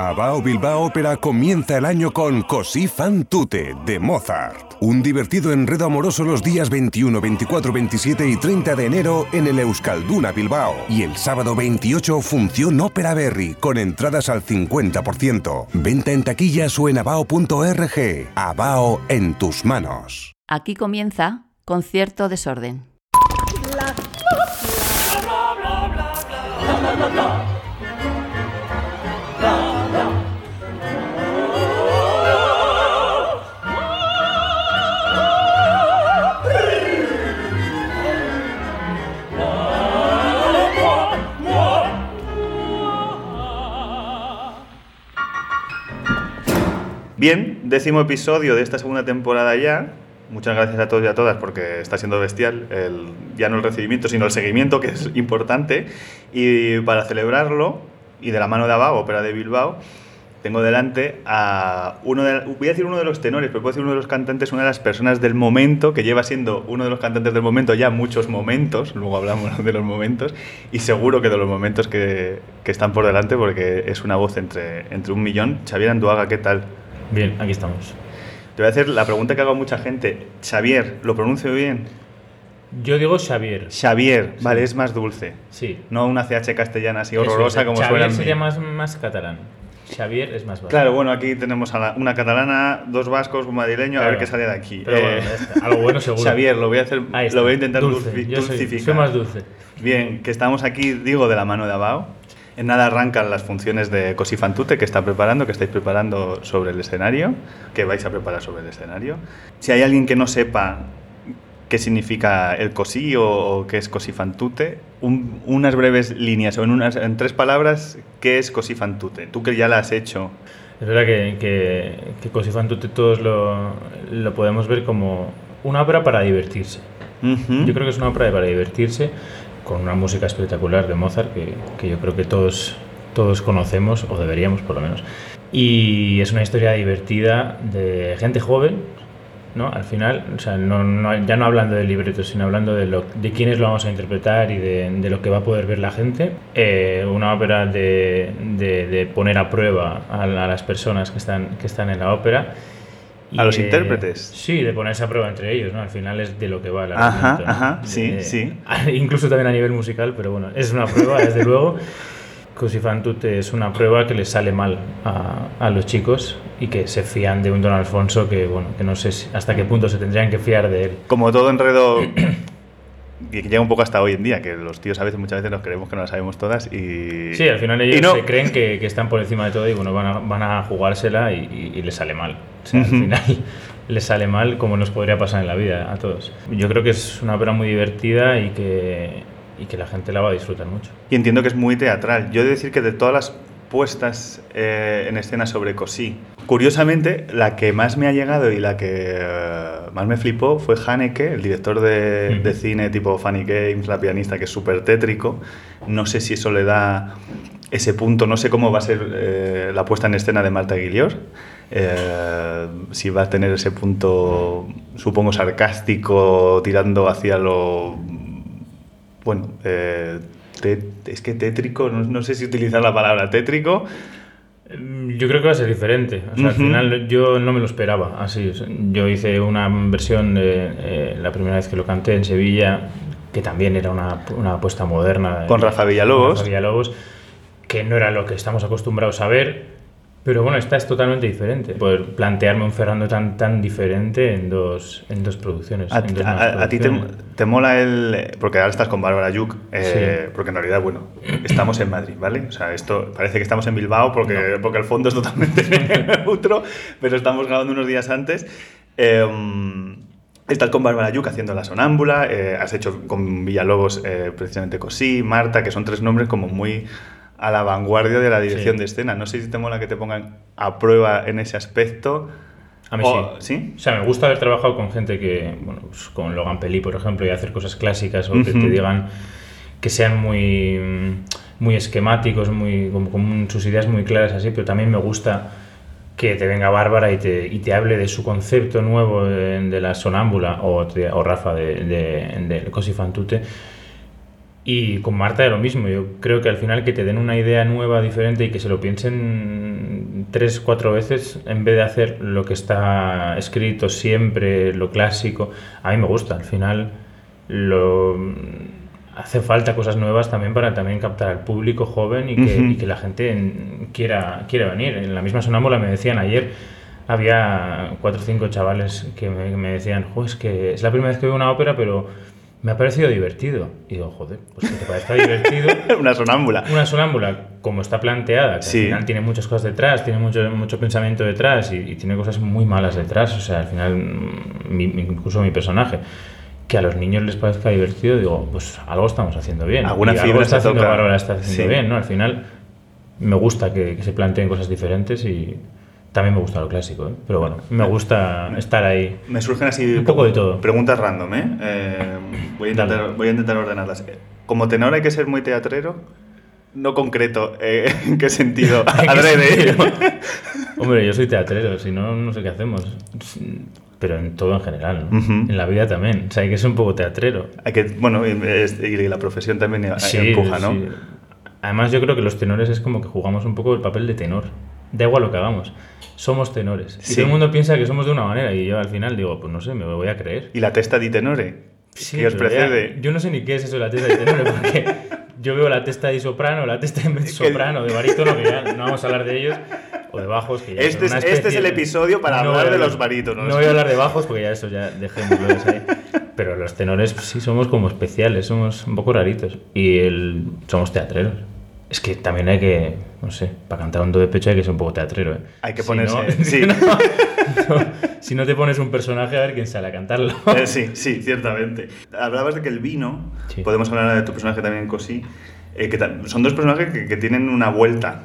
Abao Bilbao Ópera comienza el año con Così fan tutte de Mozart. Un divertido enredo amoroso los días 21, 24, 27 y 30 de enero en el Euskalduna Bilbao. Y el sábado 28 función Ópera Berry con entradas al 50%. Venta en taquillas o en abao.org. Abao en tus manos. Aquí comienza Concierto Desorden. Bien, décimo episodio de esta segunda temporada ya. Muchas gracias a todos y a todas porque está siendo bestial el, ya no el recibimiento, sino el seguimiento, que es importante. Y para celebrarlo, y de la mano de Abago, ópera de Bilbao, tengo delante a uno de, voy a decir uno de los tenores, pero puedo decir uno de los cantantes, una de las personas del momento, que lleva siendo uno de los cantantes del momento ya muchos momentos, luego hablamos de los momentos, y seguro que de los momentos que, que están por delante, porque es una voz entre, entre un millón. Xavier Anduaga, ¿qué tal? Bien, aquí estamos. Te voy a hacer la pregunta que hago a mucha gente. Xavier, ¿lo pronuncio bien? Yo digo Xavier. Xavier, vale, es más dulce. Sí. No una CH castellana así horrorosa como Xavier suena. sería más, más catalán. Xavier es más vasco. Claro, bueno, aquí tenemos a la- una catalana, dos vascos, un madrileño, a Claro. ver qué sale de aquí. Pero bueno, Eh, está. Algo bueno seguro. Xavier, lo voy a hacer, lo voy a intentar Dulce. dulci- Yo soy- dulcificar. soy más dulce. Bien, que estamos aquí, digo, de la mano de Abao. En nada arrancan las funciones de Così fan tutte que está preparando, que estáis preparando sobre el escenario, que vais a preparar sobre el escenario. Si hay alguien que no sepa qué significa el così o, o qué es Così fan tutte, un- unas breves líneas o en, unas, en tres palabras, ¿qué es Così fan tutte? Tú que ya la has hecho. Es verdad que, que, que Così fan tutte todos lo, lo podemos ver como una ópera para divertirse. Yo creo que es una ópera para divertirse con una música espectacular de Mozart que, que yo creo que todos, todos conocemos, o deberíamos por lo menos. Y es una historia divertida de gente joven, ¿no? Al final, o sea, no, no- ya no hablando del libreto, sino hablando de, lo, de quiénes lo vamos a interpretar y de, de lo que va a poder ver la gente. Eh, una ópera de, de- poner a prueba a, a las personas que están, que están en la ópera. ¿A los de- intérpretes? Sí, de ponerse a prueba entre ellos, ¿no? Al final es de lo que va el Ajá, ¿no? ajá, sí, De- sí. Incluso también a nivel musical, pero bueno, es una prueba, desde luego. Così fan tutte es una prueba que les sale mal a, a los chicos y que se fían de un Don Alfonso que, bueno, que no sé si- hasta qué punto se tendrían que fiar de él. Como todo enredo que llega un poco hasta hoy en día, que los tíos a veces, muchas veces nos creemos que no las sabemos todas y... Sí, al final ellos y no. se creen que, que están por encima de todo y bueno, van a, van a jugársela y, y- y les sale mal. O sea, al final les sale mal como nos podría pasar en la vida a todos. Yo creo que es una ópera muy divertida y que, y que la gente la va a disfrutar mucho. Y entiendo que es muy teatral. Yo he de decir que de todas las puestas eh, en escena sobre Così, curiosamente, la que más me ha llegado y la que eh, más me flipó fue Haneke, el director de, cine tipo Funny Games, la pianista, que es súper tétrico. No sé si eso le da ese punto, no sé cómo va a ser eh, la puesta en escena de Marta Guillor. eh, si va a tener ese punto, supongo, sarcástico, tirando hacia lo bueno, eh, es que tétrico, no, no sé si utilizar la palabra tétrico. Yo creo que va a ser diferente. O sea, Al Ujú. final yo no me lo esperaba así. Yo hice una versión de eh, la primera vez que lo canté en Sevilla, que también era una, una apuesta moderna. Con Rafa Villalobos. con Rafa Villalobos, que no era lo que estamos acostumbrados a ver. Pero bueno, esta es totalmente diferente. Poder plantearme un Ferrando tan, tan diferente en dos, en dos producciones. A, ti te, te mola el... Porque ahora estás con Bárbara Yuk, eh, Sí. porque en realidad, bueno, estamos en Madrid, ¿vale? O sea, esto parece que estamos en Bilbao porque, porque el fondo es totalmente neutro, pero estamos grabando unos días antes. Eh, Estás con Bárbara Yuk haciendo La Sonámbula, eh, has hecho con Villalobos eh, precisamente Cosí, Marta, que son tres nombres como muy a la vanguardia de la dirección Sí. de escena. No sé si te mola que te pongan a prueba en ese aspecto. A mí O- sí. ¿Sí? O sea, me gusta haber trabajado con gente que, bueno, pues con Logan Pelí, por ejemplo, y hacer cosas clásicas o que Ujú. te digan que sean muy, mm, muy esquemáticos, muy, como, con sus ideas muy claras así, pero también me gusta que te venga Bárbara y te, y te hable de su concepto nuevo de, de la sonámbula o, o Rafa de, de, de Così fan tutte. Y con Marta es lo mismo. Yo creo que al final que te den una idea nueva, diferente y que se lo piensen tres, cuatro veces, en vez de hacer lo que está escrito siempre, lo clásico, a mí me gusta. Al final, lo, hace falta cosas nuevas también para también captar al público joven y que, y que la gente en- quiera, quiera venir. En la misma sonámbula me decían ayer, había cuatro o cinco chavales que me, me decían, "Jo, es que es la primera vez que veo una ópera, pero me ha parecido divertido. Y digo, joder, pues que te parezca divertido. Una sonámbula. Una sonámbula, como está planteada, que Sí. al final tiene muchas cosas detrás, tiene mucho, mucho pensamiento detrás y, y tiene cosas muy malas detrás, o sea, al final, mm, mi- incluso mi personaje, que a los niños les parezca divertido, digo, pues algo estamos haciendo bien. Alguna y fibra algo está haciendo. Bárbara está haciendo Sí. bien, ¿no? Al final, me gusta que, que se planteen cosas diferentes y también me gusta lo clásico, ¿eh? Pero bueno, me gusta estar ahí. Me surgen así Un poco de todo. preguntas random, ¿eh? Eh, voy, a intentar, voy a intentar ordenarlas. Como tenor hay que ser muy teatrero, no concreto. eh, ¿En qué sentido? ¿En qué Adrede. Hombre, yo soy teatrero, si no, no sé qué hacemos. Pero en todo en general. En la vida también. O sea, hay que ser un poco teatrero. Hay que, bueno, y, y la profesión también eh, Sí, empuja, ¿no? sí. Además, yo creo que los tenores es como que jugamos un poco el papel de tenor. Da igual lo que hagamos. Somos tenores. Y Sí. todo el mundo piensa que somos de una manera y yo al final digo, pues no sé, me voy a creer. Y la testa di tenore. Sí, que os ya- precede. yo no sé ni qué es eso de la testa de tenor, porque yo veo la testa de soprano, la testa de soprano, de barítono, que ya no vamos a hablar de ellos, o de bajos, que ya Este es- este es especie el episodio para No hablar de los barítonos. No voy a hablar de bajos, porque ya eso ya dejémoslo de ahí. Pero los tenores pues, sí somos como especiales, somos un poco raritos. Y el, somos teatreros. Es que también hay que, no sé, para cantar un do de pecho hay que ser un poco teatrero. ¿eh? Hay que Si ponerse- no- sí. si no- no, si no te pones un personaje, a ver quién sale a cantarlo. Eh, sí, sí, ciertamente. Hablabas de que el vino, Sí. podemos hablar de tu personaje también, Cosí, eh, que son dos personajes que, que tienen una vuelta.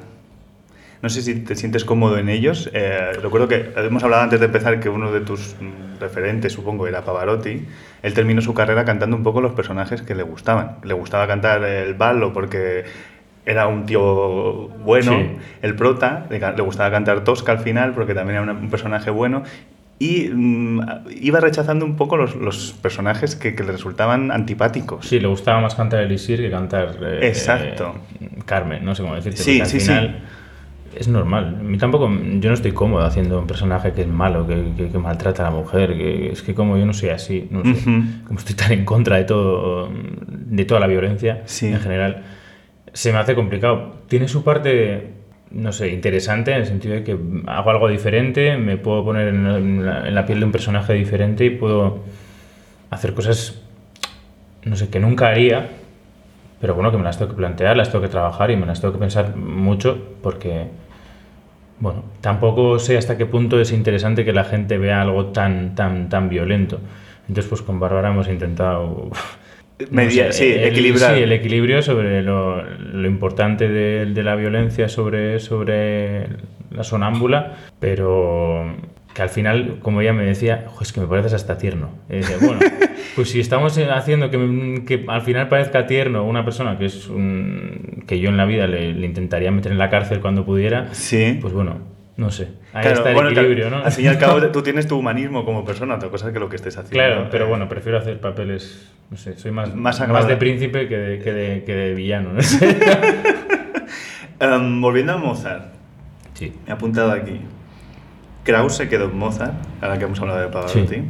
No sé si te sientes cómodo en ellos. Eh, recuerdo que hemos hablado antes de empezar que uno de tus mm, referentes, supongo, era Pavarotti. Él terminó su carrera cantando un poco los personajes que le gustaban. Le gustaba cantar el ballo porque era un tío bueno, Sí. el prota, le, gustaba cantar Tosca al final porque también era un personaje bueno. Y mm, iba rechazando un poco los, los personajes que, que le resultaban antipáticos. Sí, le gustaba más cantar Elisir que cantar eh, Exacto. eh, Carmen, no sé cómo decirte. Sí, al sí, sí. final es normal. A mí tampoco, yo no estoy cómodo haciendo un personaje que es malo, que, que- que maltrata a la mujer. Que, es que como yo no soy así, no sé. Ujú. Como estoy tan en contra de todo, de toda la violencia Sí. en general, se me hace complicado. Tiene su parte, no sé, interesante en el sentido de que hago algo diferente, me puedo poner en la, en la- piel de un personaje diferente y puedo hacer cosas, no sé, que nunca haría, pero bueno, que me las tengo que plantear, las tengo que trabajar y me las tengo que pensar mucho porque, bueno, tampoco sé hasta qué punto es interesante que la gente vea algo tan, tan, tan violento. Entonces, pues con Bárbara hemos intentado... no Media- sé, sí, el- equilibrar. Sí, el equilibrio sobre lo, lo importante de, de la violencia sobre, sobre la sonámbula, pero que al final, como ella me decía, "Jo, es que me pareces hasta tierno. Y decía, bueno, pues si estamos haciendo que, que al final parezca tierno una persona que es un, que yo en la vida le, le intentaría meter en la cárcel cuando pudiera, Sí. pues bueno, no sé. Ahí Claro, está el bueno, equilibrio, ¿no? Al fin y al cabo, tú tienes tu humanismo como persona, otra cosa que lo que estés haciendo. Claro, pero eh, bueno, prefiero hacer papeles, no sé, soy más, Más más, de príncipe que de, que de, que de villano, no sé. em, volviendo a Mozart, Sí. me he apuntado aquí. Krause quedó en Mozart, ahora que hemos hablado de Pavarotti. Sí.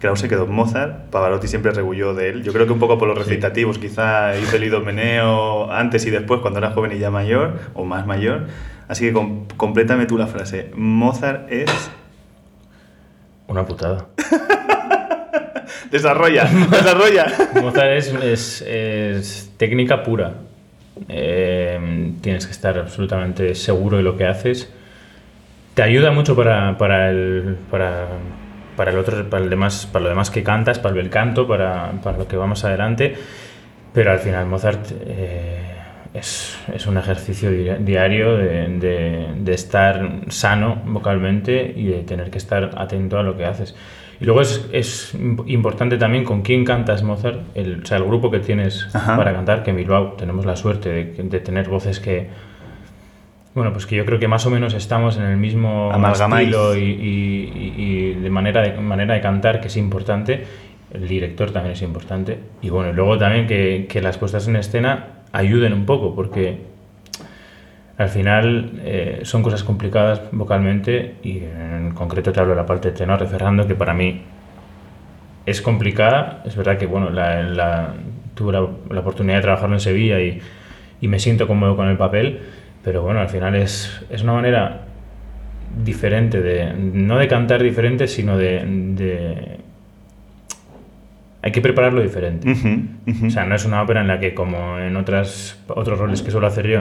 Krause quedó en Mozart, Pavarotti siempre rebulló de él. Yo creo que un poco por los Sí. recitativos, quizá hizo el idomeneo antes y después, cuando era joven y ya mayor, o más mayor. Así que com- complétame tú la frase. Mozart es... Una putada. Desarrolla, desarrolla. Mozart es, es- es técnica pura. Eh, tienes que estar absolutamente seguro de lo que haces. Te ayuda mucho para, para el, para, para el otro, para el demás, para lo demás que cantas, para el canto, para, para lo que vamos adelante. Pero al final Mozart eh, es, es un ejercicio di- diario de, de- de estar sano vocalmente y de tener que estar atento a lo que haces. Y luego es, es imp- importante también con quién cantas Mozart, el, o sea, el grupo que tienes Ajá. para cantar, que en Bilbao tenemos la suerte de, de tener voces que, bueno, pues que yo creo que más o menos estamos en el mismo Amalgamáis. estilo y, y- y- de manera de manera de cantar, que es importante. El director también es importante. Y bueno, luego también que, que las puestas en escena ayuden un poco, porque Al final eh, son cosas complicadas vocalmente y en concreto te hablo de la parte de tenor de Ferrando que para mí es complicada. Es verdad que bueno, tuve la, oportunidad de trabajarlo en Sevilla y, me siento cómodo con el papel, pero bueno, al final es, es una manera diferente de, no de cantar diferente, sino de- hay que prepararlo diferente. O sea, no es una ópera en la que, como en otras, otros roles que suelo hacer yo,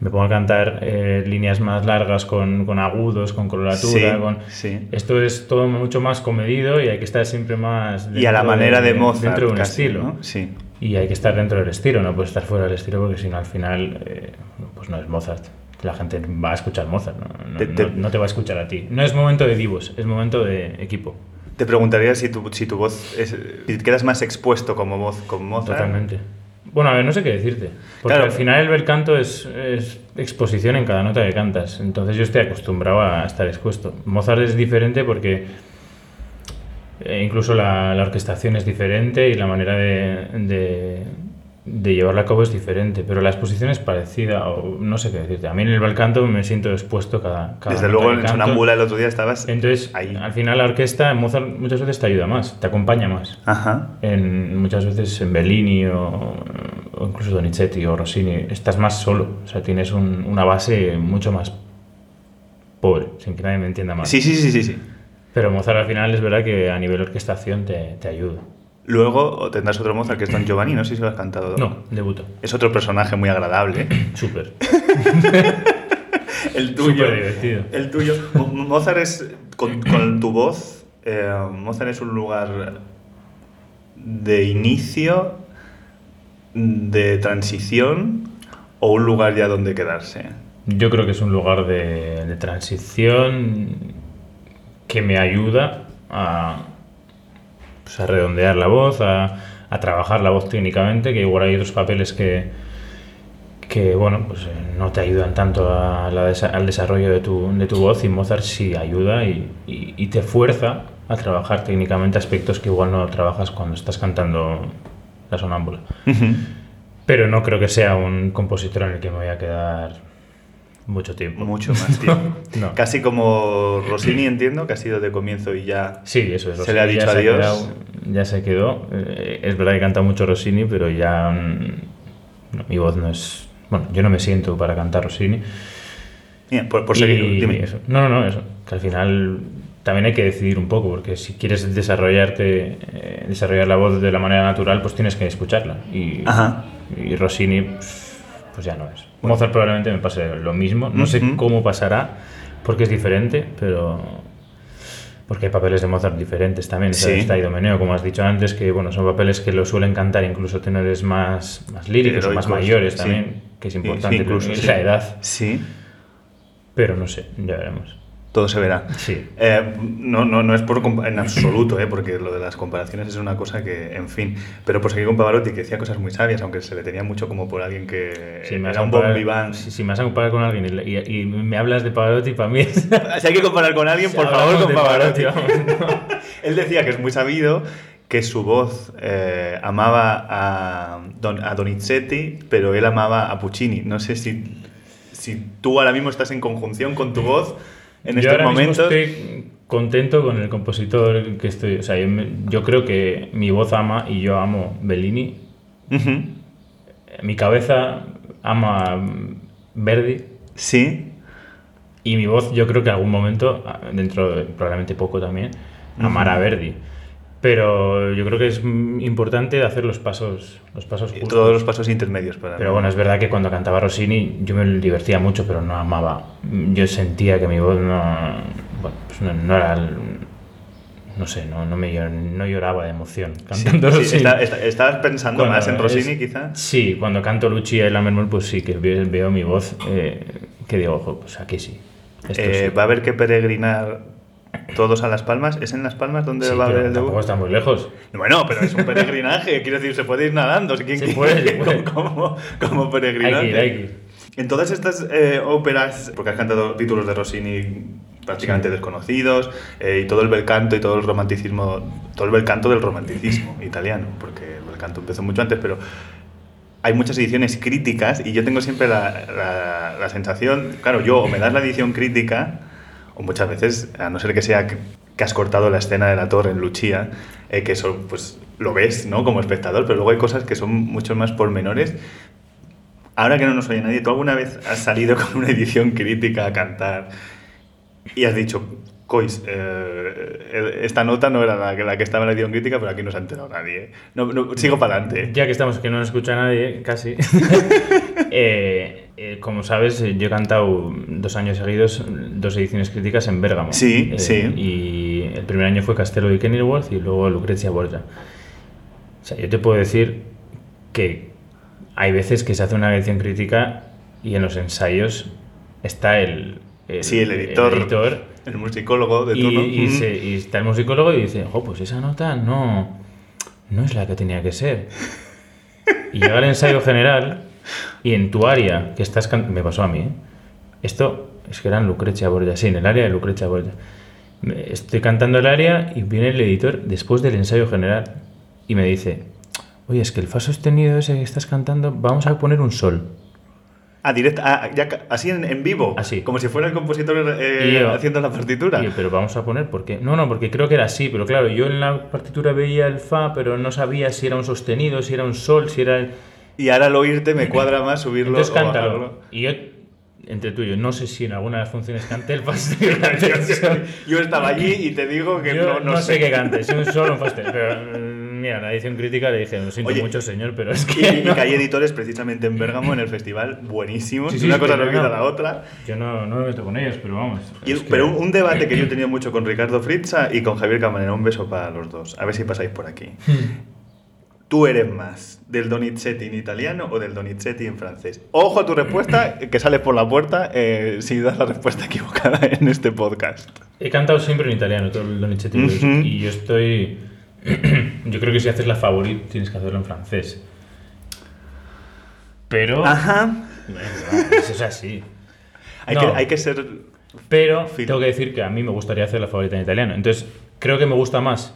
me pongo a cantar eh, líneas más largas con, con agudos, con coloratura. Sí, con... sí. Esto es todo mucho más comedido y hay que estar siempre más. y a la dentro manera de, Mozart. Dentro de un casi, estilo. ¿no? Sí. Y hay que estar dentro del estilo, no puedes estar fuera del estilo porque si no, al final, eh, pues no es Mozart. La gente va a escuchar Mozart, no, no- Te- no te va a escuchar a ti. No es momento de divos, es momento de equipo. Te preguntaría si tu, si tu voz. Es, si quedas más expuesto como voz con Mozart. Totalmente. Bueno, a ver, no sé qué decirte. Porque Claro. al final el bel canto es, es exposición en cada nota que cantas. Entonces yo estoy acostumbrado a estar expuesto. Mozart es diferente porque eh, incluso la, la orquestación es diferente y la manera de, de, de llevarla a cabo es diferente. Pero la exposición es parecida, o no sé qué decirte. A mí en el bel canto me siento expuesto cada, cada Desde luego en. Sonambula el otro día estabas. Entonces, ahí. al final la orquesta Mozart muchas veces te ayuda más, te acompaña más Ajá. en, muchas veces en Bellini o, o incluso Donizetti o Rossini, estás más solo, o sea, tienes un- una base mucho más pobre, sin que nadie me entienda mal. Sí, sí, sí, sí, sí. Pero Mozart al final es verdad que a nivel orquestación te, te ayuda. Luego tendrás otro Mozart que es Don Giovanni, no sé si lo has cantado. No, debuto. Es otro personaje muy agradable. Súper. El tuyo. Súper divertido. El tuyo. Mo- Mozart es. Con, con tu voz, eh, Mozart es un lugar de inicio, de transición o un lugar ya donde quedarse. Yo creo que es un lugar de, de transición que me ayuda a, pues, a redondear la voz, a, a trabajar la voz técnicamente, que igual hay otros papeles que, que bueno, pues eh, no te ayudan tanto a la desa- al desarrollo de tu, de tu voz y Mozart sí ayuda y, y- y te fuerza a trabajar técnicamente aspectos que igual no trabajas cuando estás cantando la sonámbula. Pero no creo que sea un compositor en el que me voy a quedar mucho tiempo. Mucho más tiempo. No. Casi como Rossini, entiendo, que ha sido de comienzo y ya. Sí, eso es. Se le ha dicho ya adiós. quedado- ya se quedó. Eh, es verdad que canta mucho Rossini, pero ya mm, no, mi voz no es... Bueno, yo no me siento para cantar Rossini. Mira, por, por seguir, dime. eso. No, no, no, eso. Que al final también hay que decidir un poco, porque si quieres desarrollarte, eh, desarrollar la voz de la manera natural, pues tienes que escucharla. Y, Ajá. y Rossini, pues pues ya no es. Mozart probablemente me pase lo mismo. No sé cómo pasará, porque es diferente, pero... Porque hay papeles de Mozart diferentes también. Sí. Está Idomeneo, como has dicho antes, que bueno, son papeles que lo suelen cantar incluso tenores más, más líricos o más mayores sí. también, que es importante sí, incluso, la sí. edad. Sí, Pero no sé, ya veremos. Todo se verá. Sí. Eh, no, no, no es por en absoluto, eh, porque lo de las comparaciones es una cosa que, en fin. Pero por seguir con Pavarotti, que decía cosas muy sabias, aunque se le tenía mucho como por alguien que Si me, era un bon vivant. si, si me vas a comparar con alguien y, y- y me hablas de Pavarotti, para mí es... Si hay que comparar con alguien, por favor, con Pavarotti. Pavarotti, vamos, Él decía que es muy sabido que su voz eh, amaba a, Don, a Donizetti, pero él amaba a Puccini. No sé si, si tú ahora mismo estás en conjunción con tu voz en yo estos ahora mismo momentos. estoy contento con el compositor que estoy. O sea, yo, me- yo creo que mi voz ama y yo amo Bellini. Mi cabeza ama Verdi. Sí, Y mi voz, yo creo que en algún momento, ah, dentro de probablemente poco también, amará a Verdi. Pero yo creo que es importante hacer los pasos, los pasos y justos. todos los pasos intermedios para Pero bueno, es verdad que cuando cantaba Rossini yo me divertía mucho, pero no amaba. Yo sentía que mi voz no, bueno, pues no, no era... no sé, no, no, me, no lloraba de emoción Sí, cantando sí, Rossini. está- está- ¿Estabas pensando Cuando más en Rossini, es- quizá? Sí, cuando canto Lucia y Lammermoor, pues sí, que veo, veo mi voz, eh, que digo, ojo, pues aquí sí. Eh, sí. Va a haber que peregrinar todos a Las Palmas. ¿Es en Las Palmas donde Sí, va a haber el debut? tampoco está muy lejos. Bueno, pero es un peregrinaje, quiero decir, se puede ir nadando. ¿Quién quiere puede, puede. Como, como Hay peregrinaje. que ir, hay que. En todas estas eh, óperas, porque has cantado títulos de Rossini prácticamente desconocidos, eh, y todo el bel canto y todo el romanticismo, todo el bel canto del romanticismo italiano, porque el bel canto empezó mucho antes, pero hay muchas ediciones críticas y yo tengo siempre la, la- la sensación, claro, yo o me das la edición crítica, o muchas veces, a no ser que sea que, has cortado la escena de la torre en Luchía, eh, que eso pues lo ves, ¿no? Como espectador, pero luego hay cosas que son mucho más pormenores. Ahora que no nos oye nadie, ¿tú alguna vez has salido con una edición crítica a cantar y has dicho, Cois, eh, esta nota no era la, que- la que estaba en la edición crítica, pero aquí no se ha enterado nadie. ¿eh? No, no, sigo para adelante. Ya que estamos, que no nos escucha nadie, casi. Eh, eh, como sabes, eh, yo he cantado dos años seguidos, dos ediciones críticas en Bérgamo. Sí, Eh, sí. Y el primer año fue Castelo de Kenilworth y luego Lucrecia Borgia. O sea, yo te puedo decir que hay veces que se hace una edición crítica y en los ensayos está el, el- Sí, el editor, el, editor musicólogo de y, turno. y Mm. se- y está el musicólogo y dice, oh, pues esa nota no, no es la que tenía que ser. Y llega el ensayo general y en tu área que estás cantando, me pasó a mí, ¿eh? esto es que eran Lucrecia Borgia, sí, en el área de Lucrecia Borgia. Estoy cantando el área y viene el editor después del ensayo general y me dice, oye, es que el fa sostenido ese que estás cantando, vamos a poner un sol. Ah, directa, ah, ya así en, en vivo. Así. Como si fuera el compositor eh, yo- haciendo la partitura. Yo, pero vamos a poner, ¿por qué? No, no, porque creo que era así, pero claro, yo en la partitura veía el fa, pero no sabía si era un sostenido, si era un sol, si era... el- Y ahora al oírte me cuadra más subirlo Entonces o cántalo. Y yo, entre tú y yo, no sé si en alguna de las funciones canté el fa sostenido. canté el sol. Yo estaba allí y te digo que Yo no, no sé qué cante, si un sostenido. Pero mm, mira, la edición crítica le dije, lo siento Oye, mucho, señor, pero es que... y que hay editores precisamente en Bérgamo en el festival buenísimos. Sí, sí, Una cosa no quita no. la otra. Yo no, no me meto con ellos, pero vamos. Y- que- Pero un, un debate que yo he tenido mucho con Ricardo Fritza y con Javier Camarena, un beso para los dos. A ver si pasáis por aquí. ¿Tú eres más del Donizetti en italiano o del Donizetti en francés? Ojo a tu respuesta, que sales por la puerta eh, si das la respuesta equivocada en este podcast. He cantado siempre en italiano, todo el Donizetti Ujú. y yo estoy... yo creo que si haces la favorita tienes que hacerlo en francés. Pero... Ajá. Eso es así. Hay, No. que, hay que ser... Pero tengo que decir que a mí me gustaría hacer la favorita en italiano. Entonces, creo que me gusta más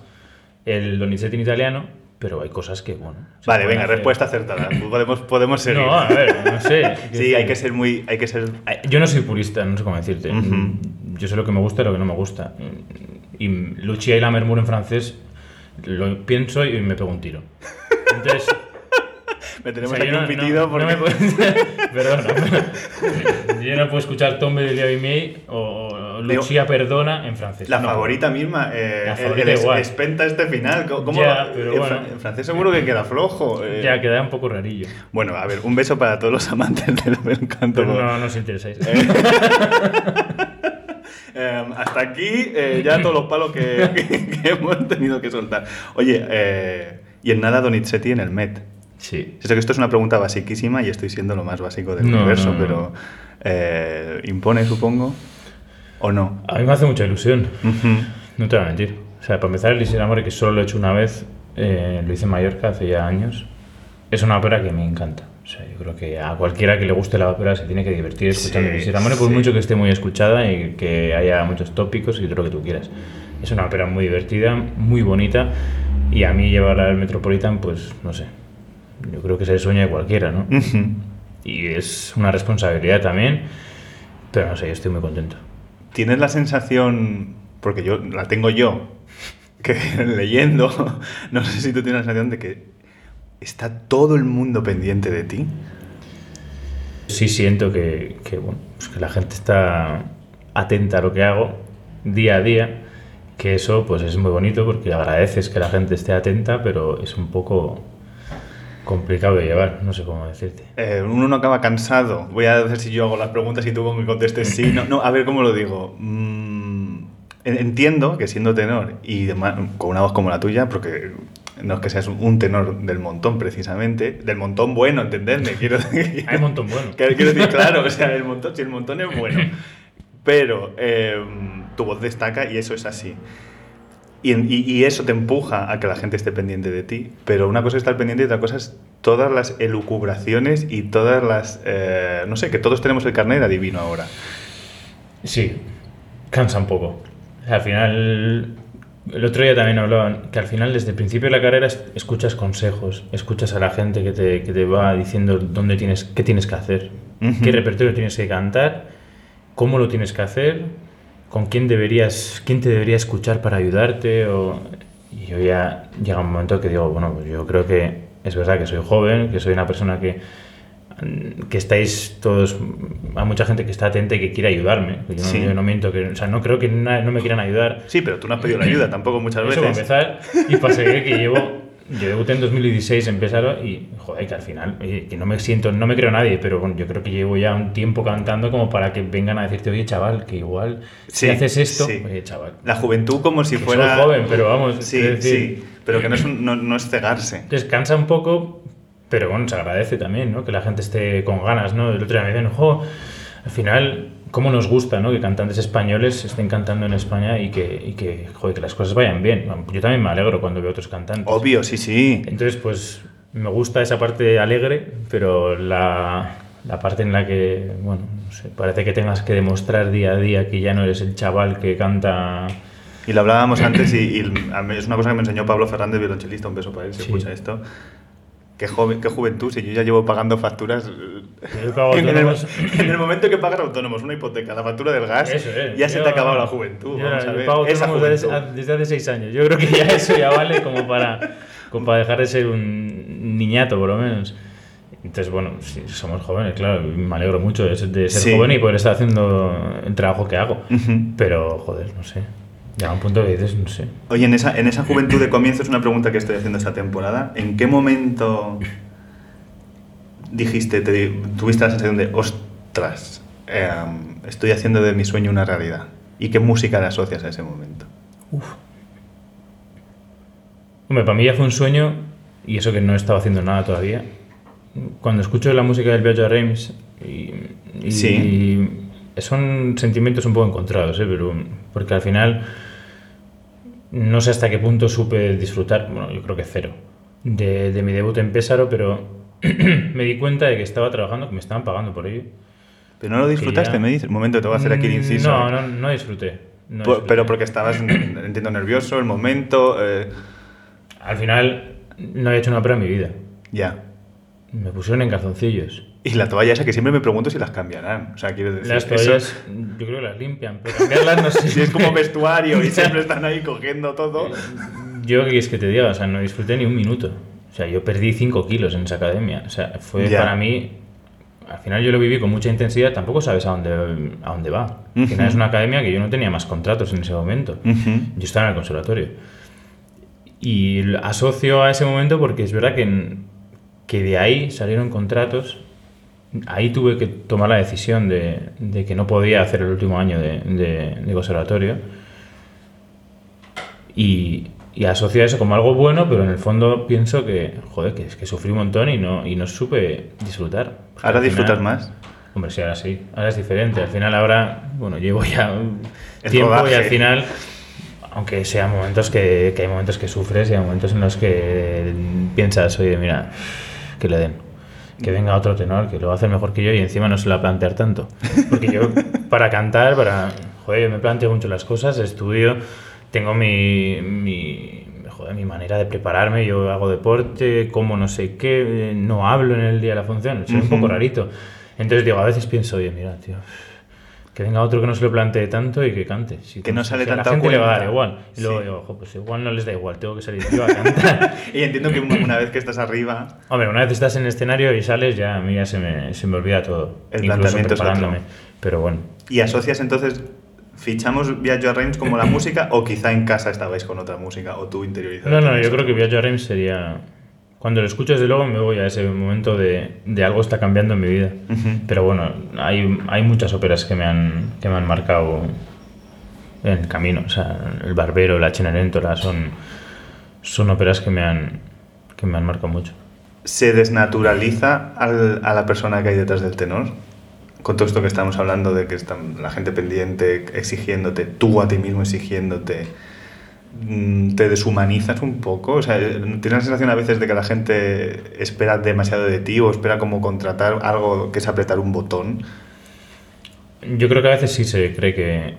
el Donizetti en italiano, pero hay cosas que, bueno... Vale, venga, hacer. respuesta acertada. Podemos, podemos seguir. No, a ver, no sé. Sí, hay que ser muy... Hay que ser... Yo no soy purista, no sé cómo decirte. Ujú. Yo sé lo que me gusta y lo que no me gusta. Y Lucia y la Mermur en francés lo pienso y me pego un tiro. Entonces, Me tenemos o sea, aquí yo un no- pitido no- porque... no me puedo- Perdona. pero yo no puedo escuchar Tombe de May o o Lucia Perdona en francés. La No. favorita misma, eh, La el- favorita el, igual. espenta este final. ¿Cómo, cómo- Ya, pero en, bueno. fran- en francés seguro que queda flojo. eh. Ya, queda un poco rarillo. Bueno, a ver, un beso para todos los amantes del bel canto. Pero no, no os interesáis. Eh, hasta aquí eh, ya todos los palos que, que- que hemos tenido que soltar. Oye, eh, y en nada Donizetti en el Met. Sí. Sé que esto es una pregunta basiquísima y estoy siendo lo más básico del No, universo, no, no. pero eh, ¿impone, supongo? ¿O no? A mí me hace mucha ilusión. Ujú. No te voy a mentir. O sea, para empezar, el Lisir Amore, que solo lo he hecho una vez, eh, lo hice en Mallorca hace ya años, es una ópera que me encanta. O sea, yo creo que a cualquiera que le guste la ópera se tiene que divertir escuchando Sí, el Amore, por sí. mucho que esté muy escuchada y que haya muchos tópicos y todo lo que tú quieras. Es una ópera muy divertida, muy bonita, y a mí llevarla al Metropolitan, pues no sé. Yo creo que es el sueño de cualquiera, ¿no? Ujú. Y es una responsabilidad también, pero no sé, yo estoy muy contento. ¿Tienes la sensación, porque yo la tengo yo, que leyendo, no sé si tú tienes la sensación de que está todo el mundo pendiente de ti? Sí siento que, que, bueno, pues que la gente está atenta a lo que hago día a día, que eso pues es muy bonito porque agradeces que la gente esté atenta, pero es un poco complicado de llevar, no sé cómo decirte. Eh, uno no acaba cansado. Voy a ver si yo hago las preguntas y tú me contestes sí. No, no, a ver cómo lo digo. Mm, en- entiendo que siendo tenor y dema- con una voz como la tuya, porque no es que seas un tenor del montón precisamente, del montón bueno, entendedme. Quiero decir, Hay montón bueno. Quiero quiero decir, claro, o sea, el montón, si el montón es bueno. Pero eh, tu voz destaca y eso es así. Y, y- y eso te empuja a que la gente esté pendiente de ti. Pero una cosa es estar pendiente y otra cosa es todas las elucubraciones y todas las... eh, no sé, que todos tenemos el carnet adivino ahora. Sí, cansa un poco. Al final El otro día también hablaban que al final, desde el principio de la carrera, es- escuchas consejos, escuchas a la gente que te, que te va diciendo dónde tienes, qué tienes que hacer, qué repertorio tienes que cantar, cómo lo tienes que hacer, con quién deberías, quién te debería escuchar para ayudarte. O... Y yo ya llega un momento que digo, bueno, pues yo creo que es verdad que soy joven, que soy una persona que que estáis todos, hay mucha gente que está atenta y que quiere ayudarme. Yo no, Sí. yo no miento, que, o sea, no creo que na- no me quieran ayudar. Sí, pero tú no has pedido la ayuda tampoco muchas Eso para veces. empezar, y para seguir que llevo, yo debuté en 2016 en Pésaro y, joder, que al final, oye, que no me siento, no me creo nadie, pero bueno, yo creo que llevo ya un tiempo cantando como para que vengan a decirte, oye, chaval, que igual, Sí, si haces esto, sí. oye, chaval, La juventud como si que fuera... soy joven, pero vamos, Sí, decir, sí, pero que no es, un- no, no es cegarse. Entonces cansa un poco, pero bueno, se agradece también, ¿no? Que la gente esté con ganas, ¿no? El otro día me decían, jo, al final, ¿cómo nos gusta, ¿no? Que cantantes españoles estén cantando en España y que, y que, joder, que las cosas vayan bien. Yo también me alegro cuando veo otros cantantes. Obvio, sí, sí. Entonces, pues, me gusta esa parte alegre, pero la, la parte en la que, bueno, no sé, parece que tengas que demostrar día a día que ya no eres el chaval que canta... Y lo hablábamos antes y, y es una cosa que me enseñó Pablo Fernández, violonchelista, un beso para él, si Sí. escucha esto. Qué, joven, qué juventud, si yo ya llevo pagando facturas... En, el, en el momento que pagas autónomos una hipoteca, la factura del gas, es. ya se Yo- te ha acabado la juventud. yo- vamos a ver. pago Esa juventud. desde hace seis años. Yo creo que ya eso ya vale como para, como para dejar de ser un niñato, por lo menos. Entonces, bueno, si somos jóvenes, claro, me alegro mucho de ser, de ser Sí. joven y poder estar haciendo el trabajo que hago. Ujú. Pero, joder, no sé. Llega un punto que dices, no sé. Oye, en esa, en esa juventud de comienzo es una pregunta que estoy haciendo esta temporada. ¿En qué momento dijiste, te, di- tuviste la sensación de, ostras, em, estoy haciendo de mi sueño una realidad? ¿Y qué música le asocias a ese momento? Hombre, para mí ya fue un sueño, y eso que no he estado haciendo nada todavía. Cuando escucho la música del a Reims, y, y- Sí. Son sentimientos un poco encontrados, ¿eh? Pero, porque al final no sé hasta qué punto supe disfrutar, bueno, yo creo que cero, de, de mi debut en Pésaro, pero me di cuenta de que estaba trabajando, que me estaban pagando por ello. ¿Pero no lo disfrutaste, ya- me dices? Un momento, te voy a hacer aquí el Mm, inciso. No, no, no disfruté. no disfruté. Pero porque estabas, entiendo, nervioso, el momento... eh, Al final no había hecho una prueba en mi vida. ya. Me pusieron en calzoncillos. Y la toalla esa que siempre me pregunto si las cambiarán. O sea, quiero decir... Las eso- toallas, yo creo que las limpian, pero cambiarlas no sé. si es como vestuario y siempre están ahí cogiendo todo... Yo, ¿qué es que te diga? O sea, no disfruté ni un minuto. O sea, yo perdí 5 kilos en esa academia. O sea, fue Ya. para mí. Al final yo lo viví con mucha intensidad, tampoco sabes a dónde, a dónde va. Al final es una academia que yo no tenía más contratos en ese momento. Ujú. Yo estaba en el conservatorio. Y asocio a ese momento porque es verdad que, que de ahí salieron contratos. Ahí tuve que tomar la decisión de, de que no podía hacer el último año de, de- de conservatorio. Y, y asocio a eso como algo bueno, pero en el fondo pienso que, joder, que, que sufrí un montón y no, y no supe disfrutar. ¿Ahora disfrutas más? Hombre, sí, ahora sí. Ahora es diferente. Al final, ahora, bueno, llevo ya un El tiempo y al final, aunque sea momentos que, que hay momentos que sufres y hay momentos en los que piensas, oye, mira, que le den. Que venga otro tenor que lo va a hacer mejor que yo y encima no se lo va a plantear tanto. Porque yo, para cantar, para. Joder, yo me planteo mucho las cosas, estudio, tengo mi. mi joder, mi manera de prepararme, yo hago deporte, como no sé qué, eh, no hablo en el día de la función, soy un poco rarito. Entonces digo, a veces pienso, oye, mira, tío, que venga otro que no se lo plantee tanto y que cante. Si Que no si sale a la gente le va a dar igual. Y luego Sí. digo, ojo, pues igual no les da igual, tengo que salir yo a cantar. Y entiendo que una, vez que estás arriba, Hombre, una vez estás en el escenario y sales, ya a mí ya se me, se me olvida todo. El incluso preparándome. Pero bueno, y asocias entonces, fichamos Viaggio a Reims como la música o quizá en casa estabais con otra música o tú interiorizado. No, no, yo creo que Viaggio a Reims sería... Cuando lo escucho, desde luego me voy a ese momento de, de algo está cambiando en mi vida. Ujú. Pero bueno, hay, hay muchas óperas que me han, que me han marcado en el camino. O sea, El Barbero, La Cenerentola son, son óperas que me han, que me han marcado mucho. ¿Se desnaturaliza al- a la persona que hay detrás del tenor? Con todo esto que estamos hablando de que está la gente pendiente, exigiéndote, tú a ti mismo exigiéndote, ¿te deshumanizas un poco? O sea, ¿tienes la sensación a veces de que la gente espera demasiado de ti o espera como contratar algo que es apretar un botón? Yo creo que a veces sí se cree que,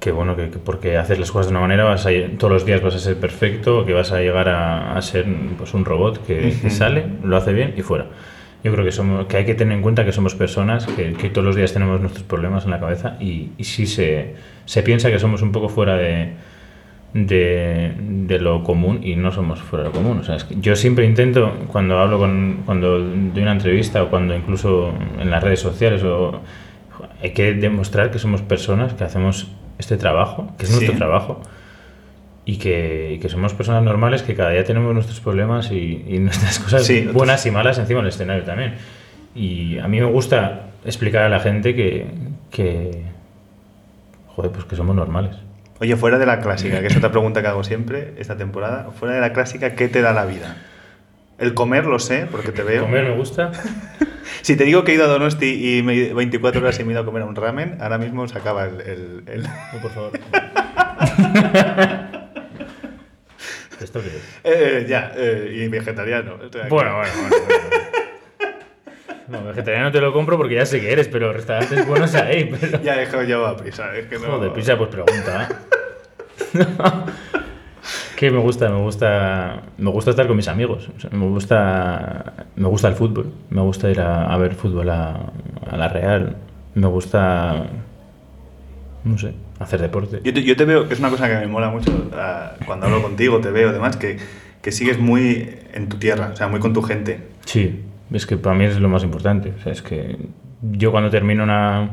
que bueno, que, que porque haces las cosas de una manera, vas a, todos los días vas a ser perfecto, o que vas a llegar a, a ser pues, un robot que, que sale, lo hace bien y fuera. Yo creo que, somos, que hay que tener en cuenta que somos personas, que, que todos los días tenemos nuestros problemas en la cabeza y, y sí se, se piensa que somos un poco fuera de, de, de lo común y no somos fuera de lo común. O sea, es que yo siempre intento, cuando hablo con, cuando doy una entrevista o cuando incluso en las redes sociales, o, hay que demostrar que somos personas que hacemos este trabajo, que es nuestro Sí. trabajo, y que, y que somos personas normales que cada día tenemos nuestros problemas y, y nuestras cosas Sí, buenas y malas encima del escenario también. Y a mí me gusta explicar a la gente que, que joder, pues que somos normales. Oye, fuera de la clásica, que es otra pregunta que hago siempre esta temporada, fuera de la clásica, ¿qué te da la vida? El comer lo sé, porque te veo. Comer me gusta. Si te digo que he ido a Donosti y me he ido 24 horas y me he ido a comer a un ramen, ahora mismo se acaba el... el- el- No, por favor. ¿Esto qué es? Eh, ya, eh, y vegetariano. bueno, bueno. bueno. No, vegetariano te lo compro porque ya sé que eres, pero restaurantes buenos hay, pero... Ya he dejado yo a prisa, es que no... Joder, pizza, pues pregunta. que me gusta, me gusta, me gusta estar con mis amigos. O sea, me gusta, me gusta el fútbol. Me gusta ir a, a ver fútbol a, a la Real. Me gusta, no sé, hacer deporte. Yo te, yo te veo, que es una cosa que me mola mucho ah, cuando hablo contigo, te veo, además, que, que sigues muy en tu tierra, o sea, muy con tu gente. Sí, es que para mí es lo más importante. O sea, es que yo cuando termino una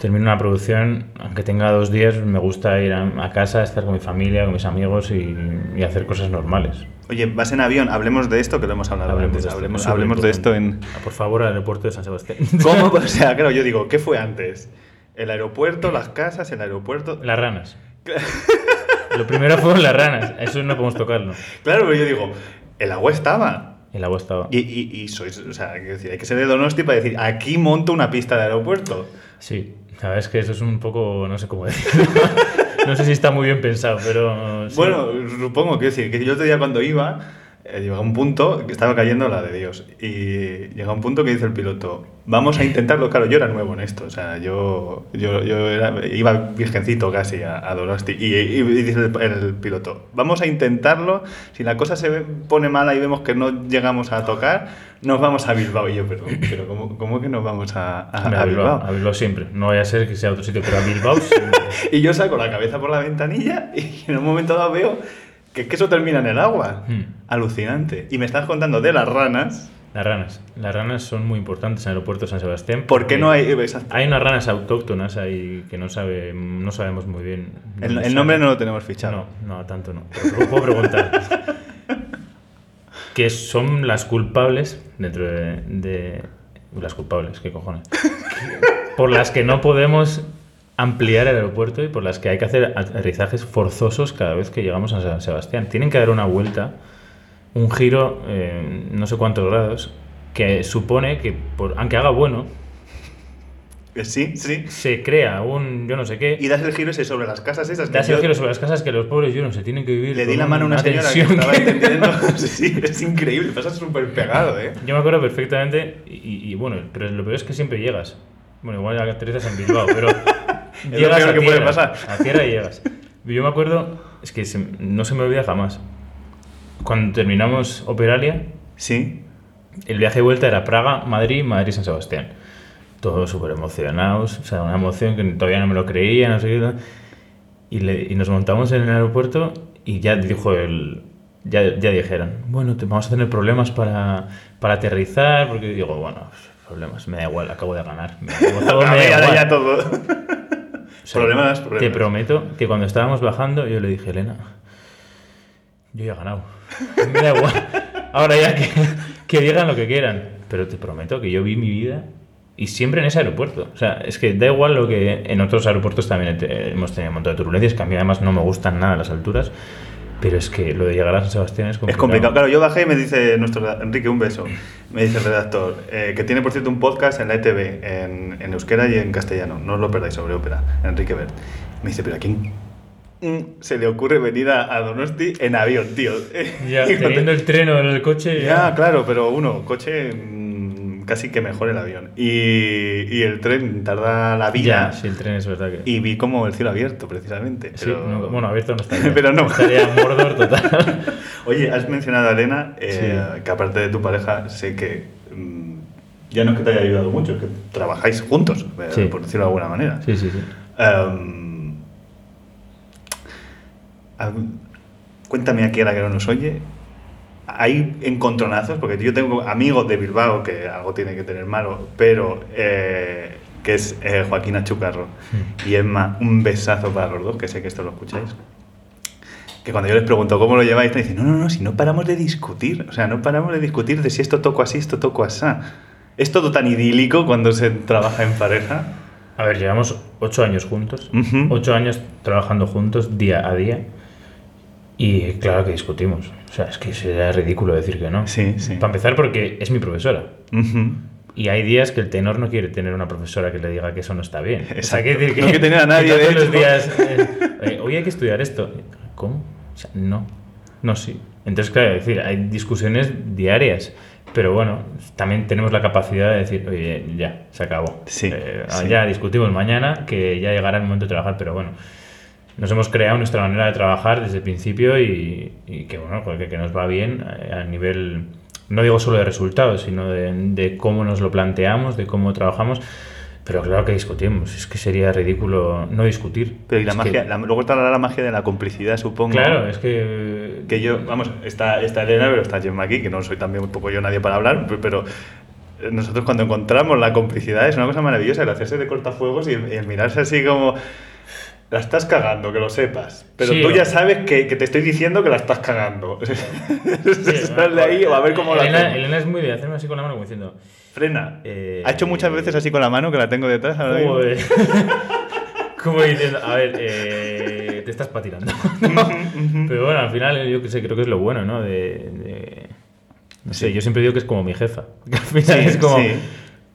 termino una producción, aunque tenga dos días, me gusta ir a, a casa, estar con mi familia, con mis amigos y, y hacer cosas normales. Oye, vas en avión, hablemos de esto que lo hemos hablado Hablemos antes, de esto, hablemos, hablemos de esto en... Ah, Por favor, al aeropuerto de San Sebastián. ¿Cómo? O sea, claro, yo digo, ¿qué fue antes? ¿El aeropuerto, las casas, el aeropuerto? Las ranas. Lo primero fueron las ranas, eso no podemos tocarlo. Claro, pero yo digo, el agua estaba. El agua estaba. Y, y, y sois, o sea, decir, hay que ser de Donosti para decir, aquí monto una pista de aeropuerto. Sí, la verdad es que eso es un poco, no sé cómo decirlo. No sé si está muy bien pensado, pero... sí. Bueno, supongo, quiero decir, que yo otro día cuando iba, eh, llegaba un punto que estaba cayendo la de Dios. Y llega un punto que dice el piloto, vamos a intentarlo. Claro, yo era nuevo en esto, o sea, yo, yo, yo era- iba virgencito casi a, a Donosti. Y, y- y dice el, el piloto, vamos a intentarlo. Si la cosa se pone mala y vemos que no llegamos a tocar, nos vamos a Bilbao. Y yo, pero, pero ¿cómo, cómo que nos vamos a, a- a Bilbao? a Bilbao siempre. No vaya a ser que sea otro sitio, pero a Bilbao siempre. Y yo saco la cabeza por la ventanilla y en un momento dado veo que, que eso termina en el agua. Hmm. Alucinante. Y me estás contando de las ranas. Las ranas. Las ranas son muy importantes en el aeropuerto de San Sebastián. ¿Por qué no hay...? exacto. Hay unas ranas autóctonas ahí que no, sabe, no sabemos muy bien. El, nombre no lo tenemos fichado. No, no, tanto no. Pero puedo preguntar. que son las culpables dentro de, de- Las culpables, ¿qué cojones? por las que no podemos ampliar el aeropuerto y por las que hay que hacer aterrizajes forzosos cada vez que llegamos a San Sebastián. Tienen que dar una vuelta, un giro, eh, no sé cuántos grados, que supone que, por, aunque haga bueno, Eh, Sí, sí. se crea un yo no sé qué. Y das el giro ese sobre las casas esas. que Das el yo giro sobre las casas que los pobres yo no se tienen que vivir. Le di la mano a una señora que estaba entendiendo. Sí, es increíble. Pasas súper pegado, ¿eh? Yo me acuerdo perfectamente, y, y bueno, pero lo peor es que siempre llegas. Bueno, igual aterrizas en Bilbao, pero lo llegas peor a que puede pasar. A tierra y llegas. Yo me acuerdo, es que se- no se me olvida jamás. Cuando terminamos Operalia, Sí. el viaje de vuelta era Praga, Madrid, Madrid, San Sebastián. Todos súper emocionados, o sea, una emoción que todavía no me lo creía, no sé qué. Y, le- y nos montamos en el aeropuerto y ya dijo el. Ya, ya dijeron, bueno, te- vamos a tener problemas para, para aterrizar, porque digo, bueno, problemas, me da igual, acabo de ganar. Me da- todo me da igual. ya todo. O sea, Problemas, problemas. Te prometo que cuando estábamos bajando, yo le dije, Elena, yo ya he ganado. Me da igual. Ahora ya que, que digan lo que quieran. Pero te prometo que yo vi mi vida y siempre en ese aeropuerto. O sea, es que da igual lo que en otros aeropuertos también he- hemos tenido un montón de turbulencias, que a mí además no me gustan nada las alturas. Pero es que lo de llegar a San Sebastián es Es complicado. complicado. Claro, yo bajé y me dice nuestro Enrique, un beso. Me dice el redactor, eh, que tiene por cierto un podcast en la ETV, en, en euskera y en castellano. No os lo perdáis sobre ópera, Enrique Bert. Me dice, ¿pero a quién se le ocurre venir a, a Donosti en avión, tío? Ya, teniendo el tren o el coche, Ya, claro, pero uno, coche casi que mejor el avión. Y, y el tren tarda la vida. Ya, sí, el tren es verdad que. Y vi como el cielo abierto, precisamente. Sí, pero- no- bueno, abierto no estaría. Pero no. Estaría en Mordor total. Oye, has mencionado a Elena, eh, Sí. que aparte de tu pareja, sé que mm, ya no es que te haya ayudado mucho, es que trabajáis juntos, eh, Sí. por decirlo de alguna manera. Sí, sí, sí. Em, a- cuéntame aquí ahora que no nos oye. Hay encontronazos, porque yo tengo amigos de Bilbao, que algo tiene que tener malo, pero eh, que es eh, Joaquín Achucarro y Emma, un besazo para los dos, que sé que esto lo escucháis. Que cuando yo les pregunto cómo lo lleváis, me dicen, no, no, no, si no paramos de discutir, o sea, no paramos de discutir de si esto toco así, esto toco así. Es todo tan idílico cuando se trabaja en pareja. A ver, llevamos ocho años juntos. Ujú. Ocho años trabajando juntos día a día. Y claro que discutimos. O sea, es que sería ridículo decir que no. Sí, sí. Para empezar, porque es mi profesora. Ujú. Y hay días que el tenor no quiere tener una profesora que le diga que eso no está bien. O sea, Exacto. quiere decir que, No quiere tener a nadie, que de los días, eh, hoy hay que estudiar esto. ¿Cómo? O sea, no. No, sí. Entonces, claro, es decir, hay discusiones diarias. Pero bueno, también tenemos la capacidad de decir, oye, ya, se acabó. Sí, Eh, sí. Ya discutimos mañana, que ya llegará el momento de trabajar, pero bueno. Nos hemos creado nuestra manera de trabajar desde el principio y, y que bueno, pues que, que nos va bien eh, a nivel, no digo solo de resultados, sino de, de cómo nos lo planteamos, de cómo trabajamos. Pero claro que discutimos, es que sería ridículo no discutir. Pero y la Es magia, que- la- luego está la magia de la complicidad, supongo. Claro, es que... Que yo, vamos, está, está Elena, pero está Gemma aquí, que no soy también un poco yo nadie para hablar, pe- pero nosotros cuando encontramos la complicidad es una cosa maravillosa, el hacerse de cortafuegos y el, y el mirarse así como... La estás cagando, que lo sepas. Pero Sí, tú ya sabes que, que te estoy diciendo que la estás cagando. Sí, Sal de ahí o a ver cómo Elena, hacemos. Elena es muy de hacerme así con la mano como diciendo... Frena. Eh, ha hecho muchas veces así con la mano que la tengo detrás. ahora mismo. Como diciendo, a ver, eh, te estás patinando. Pero bueno, al final yo que sé, creo que es lo bueno, ¿no? De, de- no sé, Sí. yo siempre digo que es como mi jefa. Que al final Sí, es como...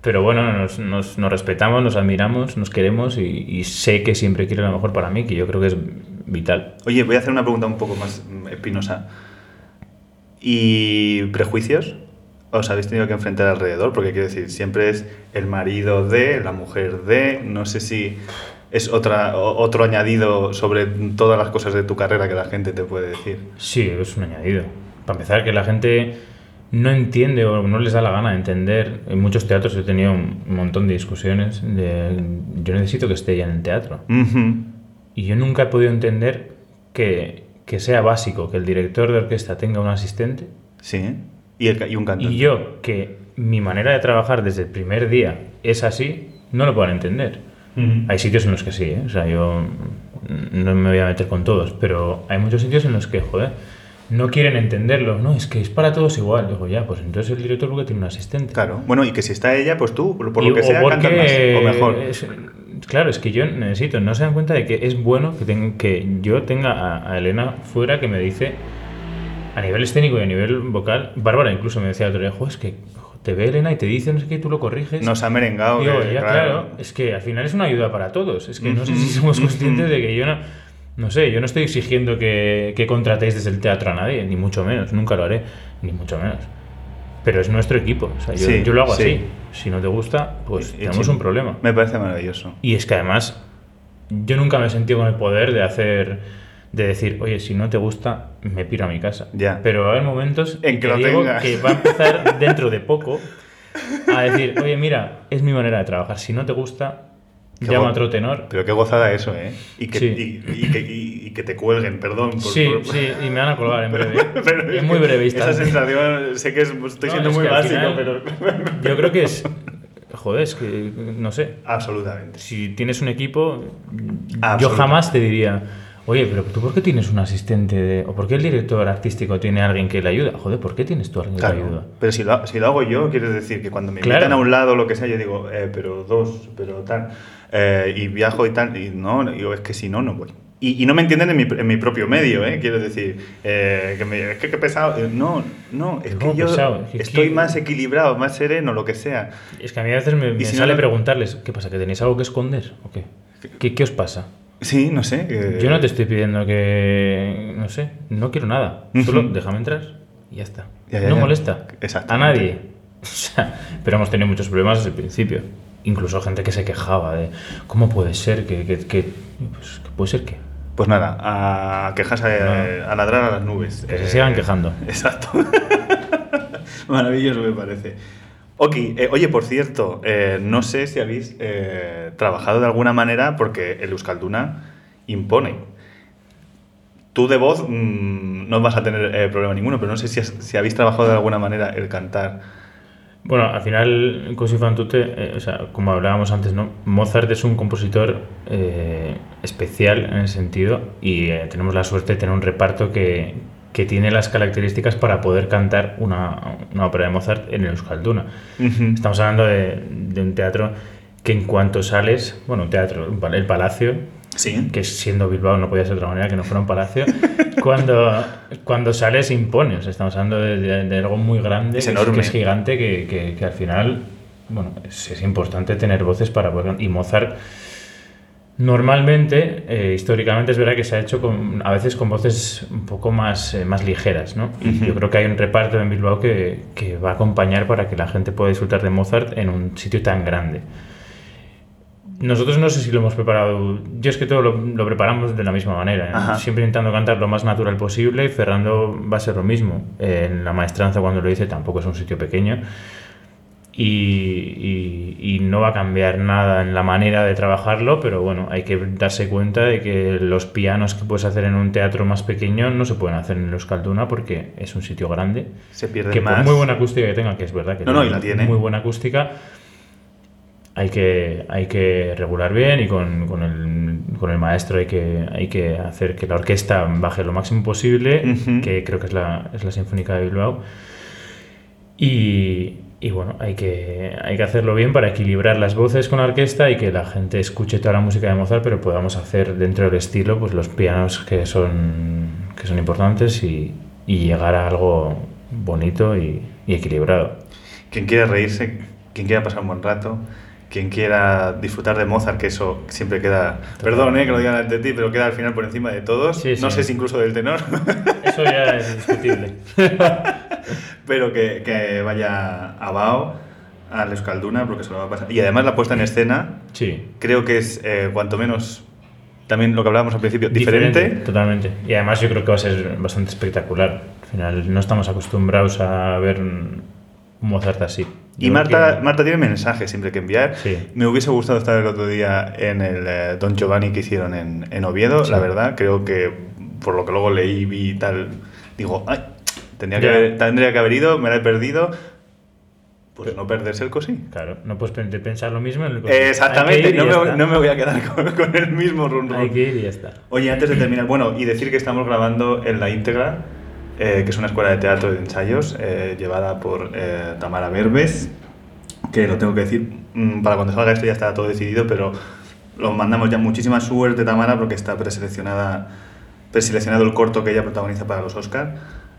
Pero bueno, nos, nos- nos respetamos, nos admiramos, nos queremos y, y sé que siempre quiere lo mejor para mí, que yo creo que es vital. Oye, voy a hacer una pregunta un poco más mm, espinosa. ¿Y prejuicios? ¿Os habéis tenido que enfrentar alrededor? Porque quiero decir, siempre es el marido de, la mujer de, no sé si es otra, otro añadido sobre todas las cosas de tu carrera que la gente te puede decir. Sí, es un añadido. Para empezar, que la gente no entiende o no les da la gana de entender. En muchos teatros he tenido un montón de discusiones de yo necesito que esté ella en el teatro. Y yo nunca he podido entender que, que sea básico que el director de orquesta tenga un asistente Sí. Y, el ca- y un cantante. y yo, que mi manera de trabajar desde el primer día es así, no lo puedo entender. Hay sitios en los que sí, ¿eh? o sea, yo no me voy a meter con todos, pero hay muchos sitios en los que, joder, no quieren entenderlo. No, es que es para todos igual. Digo, ya, pues entonces el director porque tiene un asistente. Claro. Bueno, y que si está ella, pues tú, por Y- lo que sea, más o mejor. es- claro, es que yo necesito, no se dan cuenta de que es bueno que, ten- que yo tenga a, a Elena fuera que me dice, a nivel escénico y a nivel vocal, Bárbara incluso me decía el otro día, "Jo, es que te ve Elena y te dice, no sé qué, tú lo corriges. Nos ha merengado. Digo, que, ya, claro. es que al final es una ayuda para todos. Es que no sé si somos conscientes de que yo no, no sé, yo no estoy exigiendo que, que contratéis desde el teatro a nadie, ni mucho menos, nunca lo haré, ni mucho menos. Pero es nuestro equipo, o sea, yo, Sí, yo lo hago sí. así. Si no te gusta, pues Y- y tenemos sí, un problema. Me parece maravilloso. Y es que además, yo nunca me he sentido con el poder de hacer, de decir, oye, si no te gusta, me piro a mi casa. Ya. Pero va a haber momentos En que lo digo que va a empezar dentro de poco a decir, oye, mira, es mi manera de trabajar. Si no te gusta, llama a otro tenor. Pero qué gozada eso, ¿eh? Y que, Sí. y, y que, y- que te cuelguen, perdón. por- Sí, por- sí, y me van a colgar en breve. Pero es muy breve Esa sensación, sé que es- estoy No, siendo es muy básico, final- pero. Yo creo que es. Joder, es que no sé. Absolutamente. Si tienes un equipo, yo jamás te diría, oye, pero tú por qué tienes un asistente de, o por qué el director artístico tiene a alguien que le ayuda? Joder, ¿por qué tienes tú a alguien que te ayuda? Pero si lo, si lo hago yo, quieres decir que cuando me Claro. invitan a un lado, lo que sea, yo digo, eh, pero dos, pero tal, eh, y viajo y tal, y no, digo, es que si no, no voy. Y, y no me entienden en mi, en mi propio medio, ¿eh? Quiero decir, eh, que me, es que qué pesado. Eh, No, no, es que ¿Cómo yo pesado? Que estoy más equilibrado, más sereno, lo que sea. Es que a mí a veces me, me si no sale lo- preguntarles, ¿qué pasa? ¿Que tenéis algo que esconder? ¿O qué? ¿Qué, qué os pasa? Sí, no sé. que- Yo no te estoy pidiendo que. No sé, no quiero nada. Solo déjame entrar y ya está. Ya, ya, no ya. molesta a nadie. O sea, pero hemos tenido muchos problemas desde el principio. Incluso gente que se quejaba de cómo puede ser que, que, que- pues, puede ser que Pues nada, a quejarse, a, a ladrar a las nubes. Que se sigan quejando. Exacto. Maravilloso me parece. Ok, eh, oye, por cierto, eh, no sé si habéis eh, trabajado de alguna manera porque el Euskalduna impone. Tú de voz mm, no vas a tener eh, problema ninguno, pero no sé si, has- si habéis trabajado de alguna manera el cantar. Bueno, al final, Cosi fan tutte, eh, o sea, como hablábamos antes, ¿no? Mozart es un compositor eh, especial en ese sentido y eh, tenemos la suerte de tener un reparto que, que tiene las características para poder cantar una, una ópera de Mozart en el Euskalduna. Estamos hablando de, de un teatro que en cuanto sales, bueno, un teatro, el Palacio, Sí. que siendo Bilbao no podía ser de otra manera que no fuera un palacio, cuando, cuando sales impone. O sea, estamos hablando de, de- de algo muy grande, Es que enorme. que es gigante, que, que- que al final, bueno, es, es importante tener voces para poder Y Mozart, normalmente, eh, históricamente, es verdad que se ha hecho con, a veces con voces un poco más, eh, más ligeras, ¿no? Y Ujú. yo creo que hay un reparto en Bilbao que, que va a acompañar para que la gente pueda disfrutar de Mozart en un sitio tan grande. Nosotros no sé si lo hemos preparado. Yo es que todo lo, lo preparamos de la misma manera. ¿eh? Ajá. Siempre intentando cantar lo más natural posible y Fernando va a ser lo mismo. En la maestranza, cuando lo dice, tampoco es un sitio pequeño. Y, y- y no va a cambiar nada en la manera de trabajarlo, pero bueno, hay que darse cuenta de que los pianos que puedes hacer en un teatro más pequeño no se pueden hacer en Euskalduna porque es un sitio grande. Se pierde Que por más. muy buena acústica que tenga, que es verdad que No, no, y la tiene. muy buena acústica, hay que, hay que regular bien y con, con el, con el maestro hay que, hay que hacer que la orquesta baje lo máximo posible, que creo que es la, es la Sinfónica de Bilbao. Y, y bueno, hay que, hay que hacerlo bien para equilibrar las voces con la orquesta y que la gente escuche toda la música de Mozart, pero podamos hacer dentro del estilo pues los pianos que son, que son importantes y, y llegar a algo bonito y, y equilibrado. Quien quiera reírse, quien quiera pasar un buen rato, quien quiera disfrutar de Mozart, que eso siempre queda, perdón eh, que lo diga ante ti, pero queda al final por encima de todos, Sí, no sí. sé si incluso del tenor, Eso ya es discutible. pero que, que vaya a Bao, al Euskalduna, porque se lo va a pasar. Y además la puesta en escena, Sí. creo que es eh, cuanto menos, también lo que hablábamos al principio, diferente. Totalmente. Y además yo creo que va a ser bastante espectacular. Al final no estamos acostumbrados a ver un Mozart así. Y Marta, que- Marta tiene mensajes siempre que enviar. Sí. Me hubiese gustado estar el otro día en el eh, Don Giovanni que hicieron en, en Oviedo, Sí. la verdad. Creo que por lo que luego leí y vi y tal, digo, ay, tendría que, haber, tendría que haber ido, me la he perdido. Pues no perderse el cosí. Claro, no puedes pen- pensar lo mismo en el Eh, Exactamente, Hay no me, no me voy a quedar con, con el mismo run Hay run. que ir y ya está. Oye, antes de terminar, bueno, y decir que estamos grabando en La Íntegra, eh, que es una escuela de teatro de ensayos eh, llevada por eh, Tamara Verbes, que lo tengo que decir, mm, para cuando salga esto ya está todo decidido, pero lo mandamos ya muchísima suerte, Tamara, porque está preseleccionada, preseleccionado el corto que ella protagoniza para los Oscars,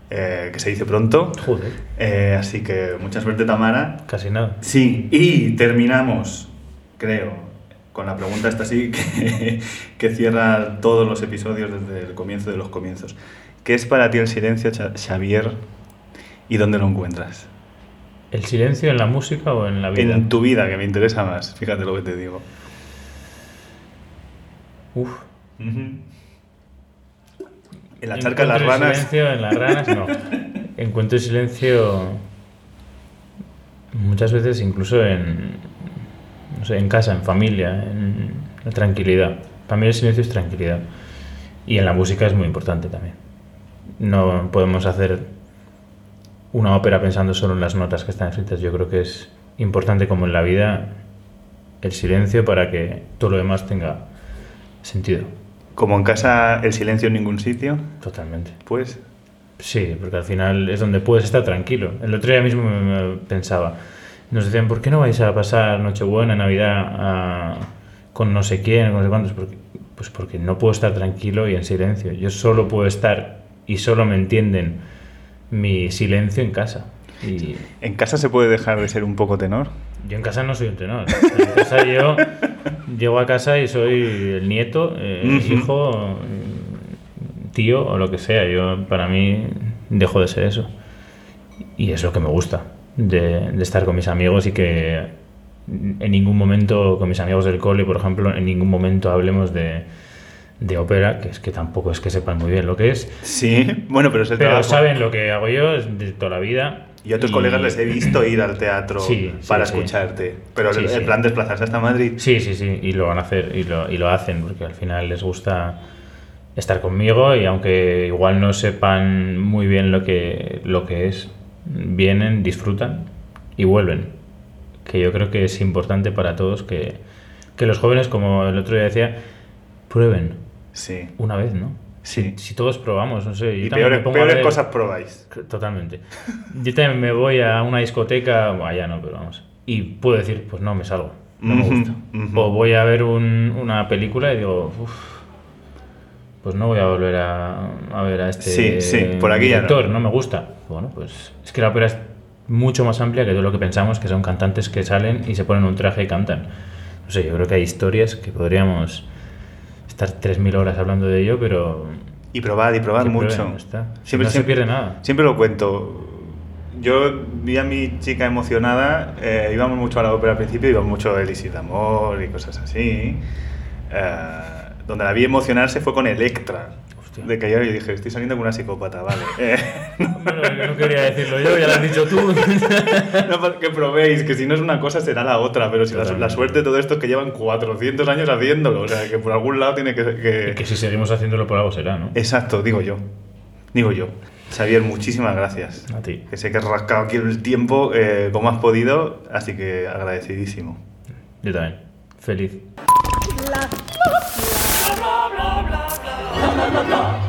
que se dice pronto. Joder, Eh, así que mucha suerte, Tamara. casi nada. Sí, y terminamos, creo, con la pregunta esta sí que, que cierra todos los episodios desde el comienzo de los comienzos. ¿Qué es para ti el silencio, Xavier, y dónde lo encuentras? ¿El silencio en la música o en la vida? En tu vida, que me interesa más, fíjate lo que te digo. Uf. En la charca de las ranas. silencio en las ranas, no. Encuentro el silencio muchas veces incluso en, no sé, en casa, en familia, en la tranquilidad. Para mí el silencio es tranquilidad. Y en la música es muy importante también. No podemos hacer una ópera pensando solo en las notas que están escritas. Yo creo que es importante como en la vida el silencio para que todo lo demás tenga sentido. Como en casa, el silencio en ningún sitio, Totalmente. pues Sí, porque al final es donde puedes estar tranquilo. El otro día mismo me, me pensaba, nos decían, ¿por qué no vais a pasar Nochebuena, Navidad a- con no sé quién, con no sé cuántos? Porque, pues porque no puedo estar tranquilo y en silencio. Yo solo puedo estar y solo me entienden mi silencio en casa. Y en casa se puede dejar de ser un poco tenor. yo en casa no soy un tenor. En casa yo llego a casa y soy el nieto, eh, Ujú. hijo, tío o lo que sea. Yo para mí dejo de ser eso. Y es lo que me gusta. de, de estar con mis amigos y que en ningún momento, con mis amigos del cole, por ejemplo, en ningún momento hablemos de, de ópera, que es que tampoco es que sepan muy bien lo que es. Sí, bueno, pero es el Pero trabajo. saben lo que hago yo de toda la vida. Y a otros colegas les he visto ir al teatro Sí, para sí. escucharte. Pero Sí, el, plan desplazarse hasta Madrid. Sí, sí, sí, y lo van a hacer y lo, y lo hacen porque al final les gusta estar conmigo y aunque igual no sepan muy bien lo que, lo que es, vienen, disfrutan y vuelven. Que yo creo que es importante para todos que, que los jóvenes, como el otro día decía, prueben Sí. una vez, ¿no? Sí. Si todos probamos, no sé. yo Y peores, peores cosas probáis. Totalmente. Yo también me voy a una discoteca, bueno, allá no, pero vamos. Y puedo decir, pues no, me salgo. No me gusta. O voy a ver un- una película y digo, uff, pues no voy a volver a, a ver a este Sí, sí, por aquí ya no. director, no. me gusta. Bueno, pues es que la ópera es mucho más amplia que todo lo que pensamos, que son cantantes que salen y se ponen un traje y cantan. No sé, yo creo que hay historias que podríamos estar 3.000 horas hablando de ello, pero Y probad, y probad mucho. prueben, ya está. Siempre, no se pierde nada. Siempre lo cuento. Yo vi a mi chica emocionada, eh, íbamos mucho a la ópera al principio, íbamos mucho a Elise de Amor y cosas así. Eh, donde la vi emocionarse fue con Electra. Hostia. De que yo le dije, estoy saliendo con una psicópata, vale. Eh, no quería decirlo yo, ya lo has dicho tú. no, para que probéis, que si no es una cosa será la otra, pero si la, la suerte de todo esto es que llevan 400 años haciéndolo, o sea, que por algún lado tiene que... que- que si seguimos haciéndolo por algo será, ¿no? Exacto, digo yo. Digo yo. Xavier, muchísimas gracias. A ti. Que sé que has rascado aquí el tiempo eh, como has podido, así que agradecidísimo. Yo también. Feliz. bla 真 的